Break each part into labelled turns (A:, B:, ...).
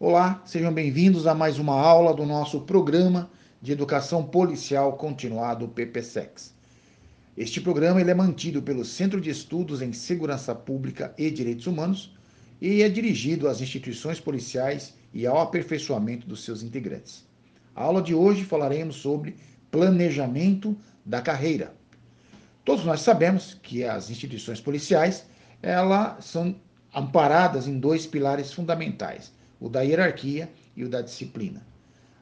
A: Olá, sejam bem-vindos a mais uma aula do nosso programa de Educação Policial Continuado PPSEX. Este programa ele é mantido pelo Centro de Estudos em Segurança Pública e Direitos Humanos e é dirigido às instituições policiais e ao aperfeiçoamento dos seus integrantes. A aula de hoje falaremos sobre planejamento da carreira. Todos nós sabemos que as instituições policiais elas são amparadas em dois pilares fundamentais o da hierarquia e o da disciplina.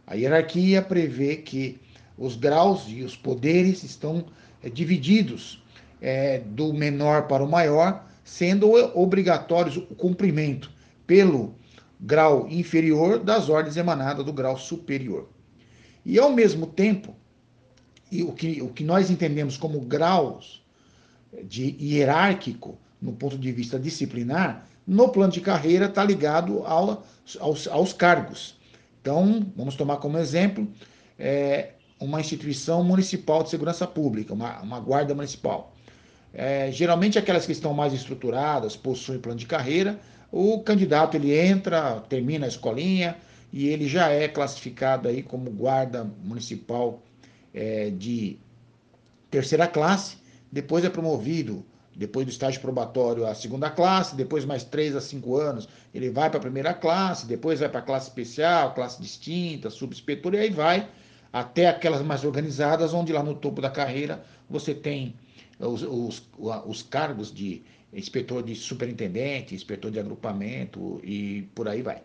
A: A hierarquia prevê que os graus e os poderes estão é, divididos é, do menor para o maior, sendo obrigatórios o cumprimento pelo grau inferior das ordens emanadas do grau superior. E ao mesmo tempo, e o, que, o que nós entendemos como graus de hierárquico no ponto de vista disciplinar, no plano de carreira está ligado ao, aos, aos, cargos. Então, vamos tomar como exemplo é, uma instituição municipal de segurança pública, uma, uma guarda municipal. É, geralmente aquelas que estão mais estruturadas, possuem plano de carreira, o candidato ele entra, termina a escolinha e ele já é classificado aí como guarda municipal é, de terceira classe, depois é promovido depois do estágio probatório a segunda classe, depois mais três a cinco anos ele vai para a primeira classe, depois vai para a classe especial, classe distinta, subinspetor, e aí vai até aquelas mais organizadas, onde lá no topo da carreira você tem os, os, os cargos de inspetor de superintendente, inspetor de agrupamento e por aí vai.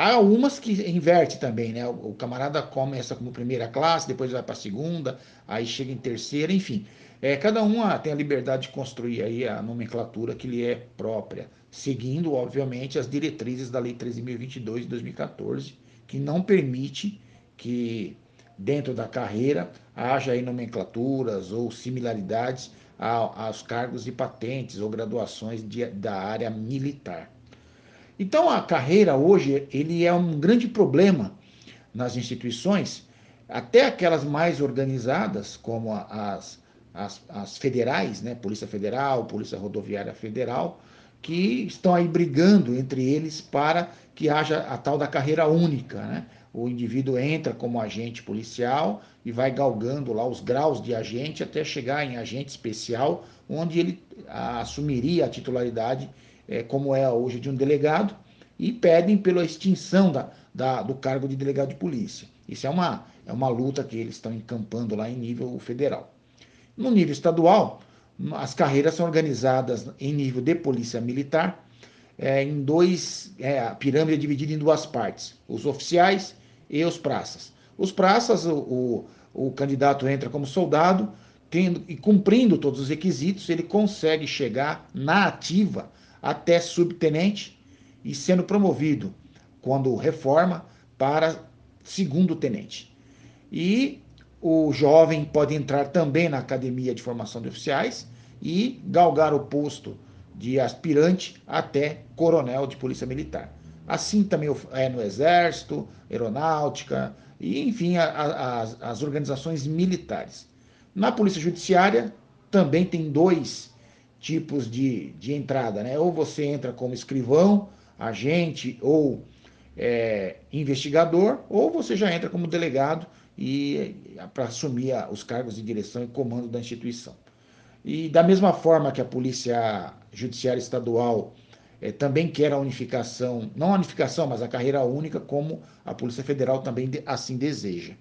A: Há umas que inverte também, né? O camarada começa como primeira classe, depois vai para segunda, aí chega em terceira, enfim. É, cada um tem a liberdade de construir aí a nomenclatura que lhe é própria, seguindo, obviamente, as diretrizes da Lei 13.022 de 2014, que não permite que dentro da carreira haja aí nomenclaturas ou similaridades aos cargos e patentes ou graduações de, da área militar. Então a carreira hoje ele é um grande problema nas instituições, até aquelas mais organizadas, como as, as, as federais, né? Polícia Federal, Polícia Rodoviária Federal, que estão aí brigando entre eles para que haja a tal da carreira única, né? O indivíduo entra como agente policial e vai galgando lá os graus de agente até chegar em agente especial, onde ele assumiria a titularidade é, como é hoje de um delegado, e pedem pela extinção da, da, do cargo de delegado de polícia. Isso é uma, é uma luta que eles estão encampando lá em nível federal. No nível estadual, as carreiras são organizadas em nível de polícia militar, é, em dois, é, a pirâmide é dividida em duas partes, os oficiais e os praças. Os praças, o, o, o candidato entra como soldado, tendo e cumprindo todos os requisitos, ele consegue chegar na ativa até subtenente e sendo promovido, quando reforma, para segundo tenente. E o jovem pode entrar também na academia de formação de oficiais e galgar o posto de aspirante até coronel de polícia militar. Assim também é no exército, aeronáutica e enfim a, a, as, as organizações militares. Na polícia judiciária também tem dois tipos de, de entrada, né? Ou você entra como escrivão, agente ou é, investigador, ou você já entra como delegado e para assumir os cargos de direção e comando da instituição. E da mesma forma que a Polícia Judiciária Estadual é, também quer a unificação, não a unificação, mas a carreira única, como a Polícia Federal também de, assim deseja.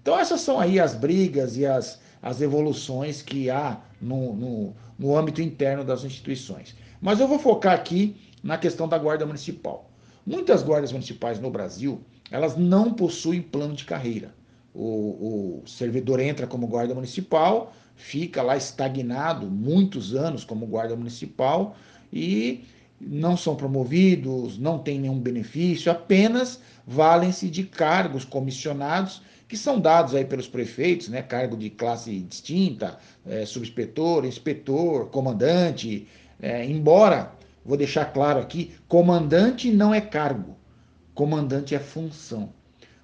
A: Então essas são aí as brigas e as, as evoluções que há no, no, no âmbito interno das instituições. Mas eu vou focar aqui na questão da guarda municipal. Muitas guardas municipais no Brasil, elas não possuem plano de carreira. O, o servidor entra como guarda municipal, fica lá estagnado muitos anos como guarda municipal e não são promovidos, não tem nenhum benefício, apenas valem-se de cargos comissionados que são dados aí pelos prefeitos, né? Cargo de classe distinta, é, subinspetor, inspetor, comandante, é, embora, vou deixar claro aqui, comandante não é cargo, comandante é função.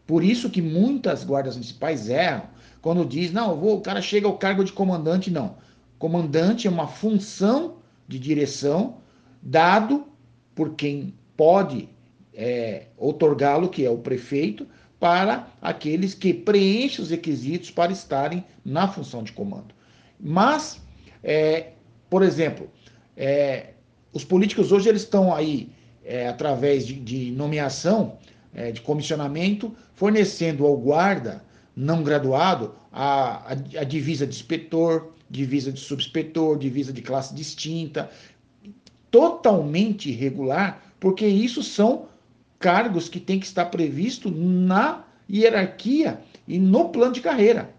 A: Por isso que muitas guardas municipais erram quando diz, não, vou, o cara chega ao cargo de comandante, não. Comandante é uma função de direção dado por quem pode é, otorgá-lo, que é o prefeito, para aqueles que preenchem os requisitos para estarem na função de comando. Mas, é, por exemplo, é, os políticos hoje eles estão aí, é, através de, de nomeação, é, de comissionamento, fornecendo ao guarda não graduado a, a, a divisa de inspetor, divisa de subinspetor, divisa de classe distinta, totalmente irregular, porque isso são cargos que têm que estar previsto na hierarquia e no plano de carreira.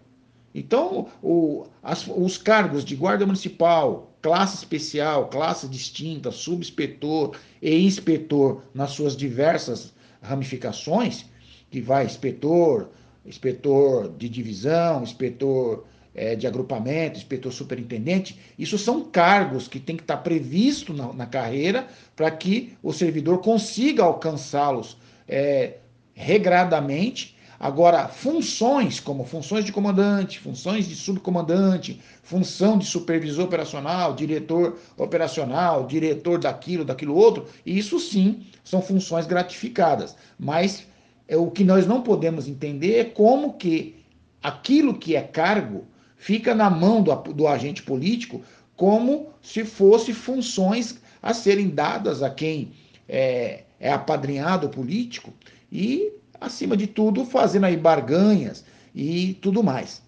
A: Então, o, as, os cargos de guarda municipal, classe especial, classe distinta, subinspetor e inspetor nas suas diversas ramificações, que vai inspetor, inspetor de divisão, inspetor é, de agrupamento, inspetor superintendente, isso são cargos que tem que estar previsto na, na carreira para que o servidor consiga alcançá-los é, regradamente. Agora, funções como funções de comandante, funções de subcomandante, função de supervisor operacional, diretor operacional, diretor daquilo, daquilo outro, isso sim são funções gratificadas. Mas é, o que nós não podemos entender é como que aquilo que é cargo fica na mão do, do agente político como se fosse funções a serem dadas a quem é, é apadrinhado político e, acima de tudo, fazendo aí barganhas e tudo mais.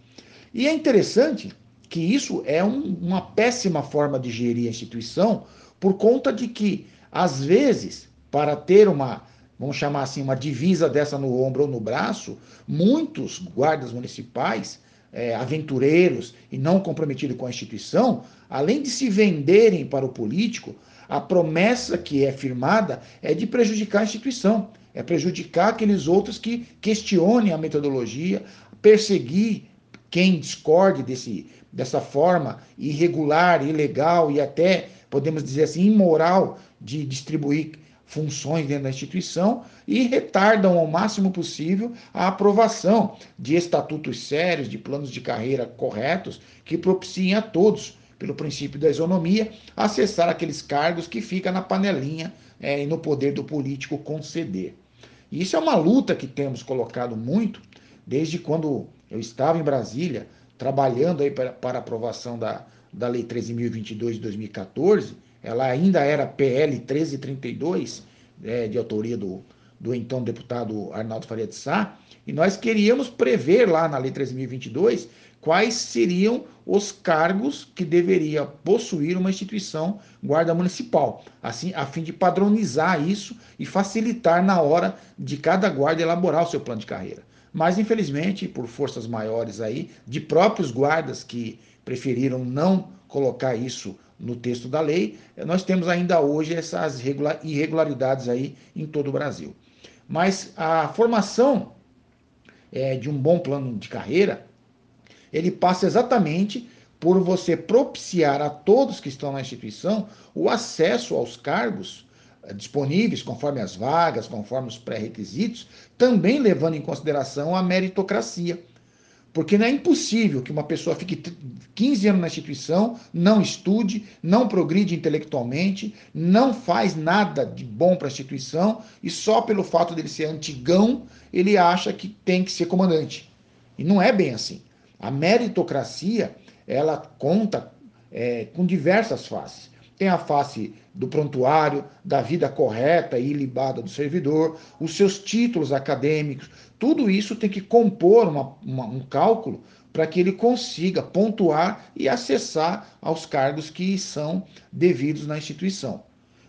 A: E é interessante que isso é um, uma péssima forma de gerir a instituição, por conta de que, às vezes, para ter uma, vamos chamar assim, uma divisa dessa no ombro ou no braço, muitos guardas municipais é, aventureiros e não comprometidos com a instituição, além de se venderem para o político, a promessa que é firmada é de prejudicar a instituição, é prejudicar aqueles outros que questionem a metodologia, perseguir quem discorde desse, dessa forma irregular, ilegal e até, podemos dizer assim, imoral de distribuir funções dentro da instituição e retardam ao máximo possível a aprovação de estatutos sérios, de planos de carreira corretos, que propiciem a todos, pelo princípio da isonomia, acessar aqueles cargos que fica na panelinha é, e no poder do político conceder. Isso é uma luta que temos colocado muito desde quando eu estava em Brasília, trabalhando aí para, para aprovação da, da Lei 13.022 de 2014, ela ainda era PL 1332, é, de autoria do, do então deputado Arnaldo Faria de Sá, e nós queríamos prever lá na Lei 13.022 quais seriam os cargos que deveria possuir uma instituição guarda municipal, assim, a fim de padronizar isso e facilitar na hora de cada guarda elaborar o seu plano de carreira. Mas, infelizmente, por forças maiores aí, de próprios guardas que preferiram não colocar isso no texto da lei, nós temos ainda hoje essas irregularidades aí em todo o Brasil. Mas a formação é, de um bom plano de carreira, ele passa exatamente por você propiciar a todos que estão na instituição o acesso aos cargos é, disponíveis, conforme as vagas, conforme os pré-requisitos, também levando em consideração a meritocracia. Porque não é impossível que uma pessoa fique 15 anos na instituição, não estude, não progride intelectualmente, não faz nada de bom para a instituição e só pelo fato dele ser antigão, ele acha que tem que ser comandante. E não é bem assim. A meritocracia, ela conta é, com diversas faces. Tem a face do prontuário, da vida correta e ilibada do servidor, os seus títulos acadêmicos, tudo isso tem que compor uma, uma, um cálculo para que ele consiga pontuar e acessar aos cargos que são devidos na instituição.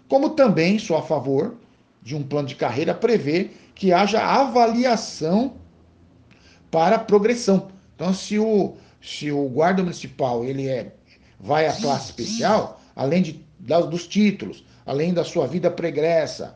A: Como também sou a favor de um plano de carreira prever que haja avaliação para progressão. Então, se o, se o guarda municipal ele é, vai à classe especial, além de, dos títulos, além da sua vida pregressa,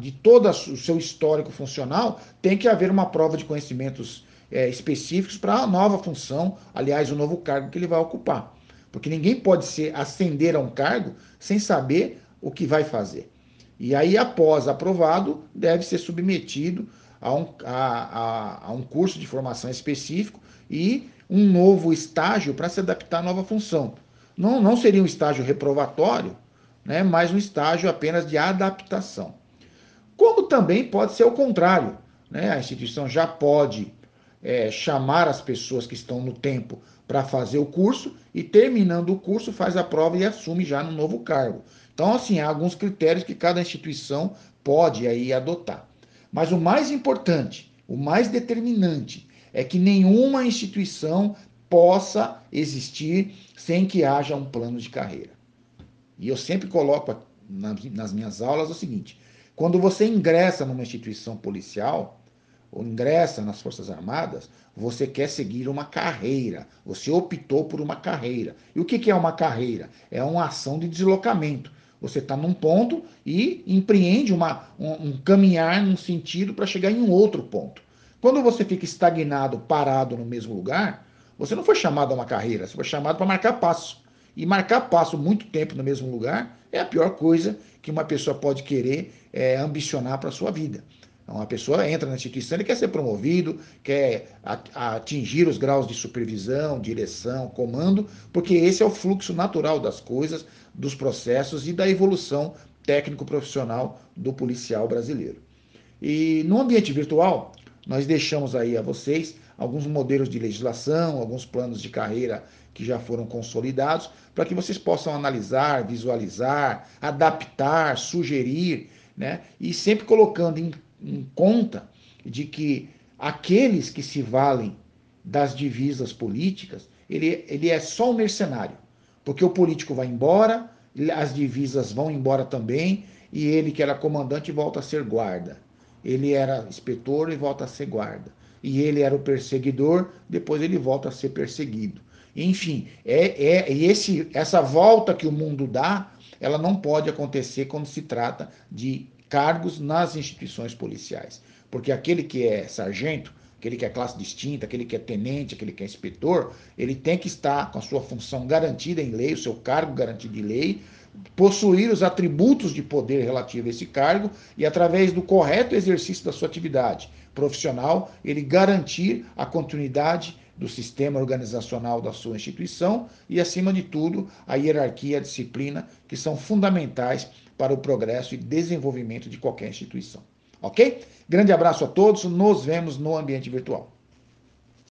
A: de todo o seu histórico funcional, tem que haver uma prova de conhecimentos é, específicos para a nova função, aliás, o novo cargo que ele vai ocupar. Porque ninguém pode ser ascender a um cargo sem saber o que vai fazer. E aí, após aprovado, deve ser submetido a um, a, a, a um curso de formação específico e um novo estágio para se adaptar à nova função. Não, não seria um estágio reprovatório, né, mas um estágio apenas de adaptação. Como também pode ser o contrário. Né? A instituição já pode é, chamar as pessoas que estão no tempo para fazer o curso e, terminando o curso, faz a prova e assume já no novo cargo. Então, assim, há alguns critérios que cada instituição pode aí adotar. Mas o mais importante, o mais determinante, é que nenhuma instituição possa existir sem que haja um plano de carreira. E eu sempre coloco nas minhas aulas o seguinte: quando você ingressa numa instituição policial, ou ingressa nas Forças Armadas, você quer seguir uma carreira. Você optou por uma carreira. E o que é uma carreira? É uma ação de deslocamento. Você está num ponto e empreende uma, um, um caminhar num sentido para chegar em um outro ponto. Quando você fica estagnado, parado no mesmo lugar, você não foi chamado a uma carreira, você foi chamado para marcar passo. E marcar passo muito tempo no mesmo lugar é a pior coisa que uma pessoa pode querer é, ambicionar para a sua vida. Então, a pessoa entra na instituição, ele quer ser promovido, quer atingir os graus de supervisão, direção, comando, porque esse é o fluxo natural das coisas, dos processos e da evolução técnico-profissional do policial brasileiro. E no ambiente virtual, nós deixamos aí a vocês alguns modelos de legislação, alguns planos de carreira que já foram consolidados, para que vocês possam analisar, visualizar, adaptar, sugerir, né? E sempre colocando em em conta de que aqueles que se valem das divisas políticas, ele, ele é só um mercenário. Porque o político vai embora, as divisas vão embora também, e ele que era comandante volta a ser guarda. Ele era inspetor e volta a ser guarda. E ele era o perseguidor, depois ele volta a ser perseguido. Enfim, é, é esse, essa volta que o mundo dá, ela não pode acontecer quando se trata de cargos nas instituições policiais. Porque aquele que é sargento, aquele que é classe distinta, aquele que é tenente, aquele que é inspetor, ele tem que estar com a sua função garantida em lei, o seu cargo garantido em lei, possuir os atributos de poder relativo a esse cargo e, através do correto exercício da sua atividade profissional, ele garantir a continuidade do sistema organizacional da sua instituição e, acima de tudo, a hierarquia e a disciplina, que são fundamentais para o progresso e desenvolvimento de qualquer instituição. Ok? Grande abraço a todos, nos vemos no ambiente virtual.